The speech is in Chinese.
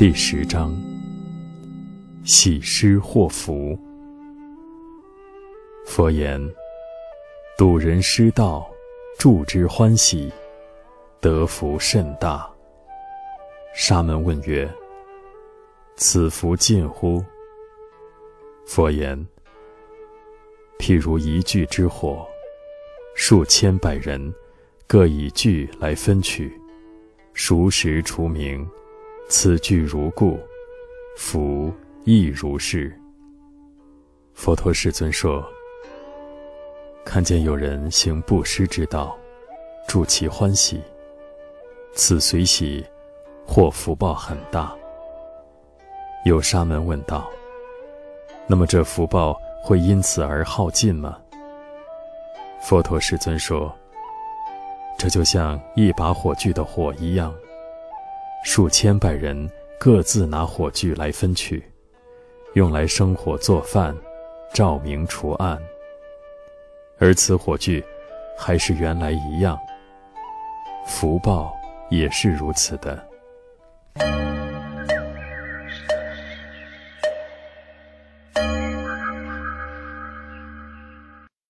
第十章：喜施祸福。佛言：睹人失道，助之欢喜，得福甚大。沙门问曰：“此福尽乎？”佛言：“譬如一炬之火，数千百人，各以炬来分取，熟食除名，此炬如故，福亦如是。”佛陀世尊说：“看见有人行布施之道，助其欢喜，此随喜。”或福报很大。有沙门问道：“那么这福报会因此而耗尽吗？”佛陀世尊说：“这就像一把火炬的火一样，数千百人各自拿火炬来分取，用来生火做饭，照明除暗。而此火炬还是原来一样，福报也是如此的。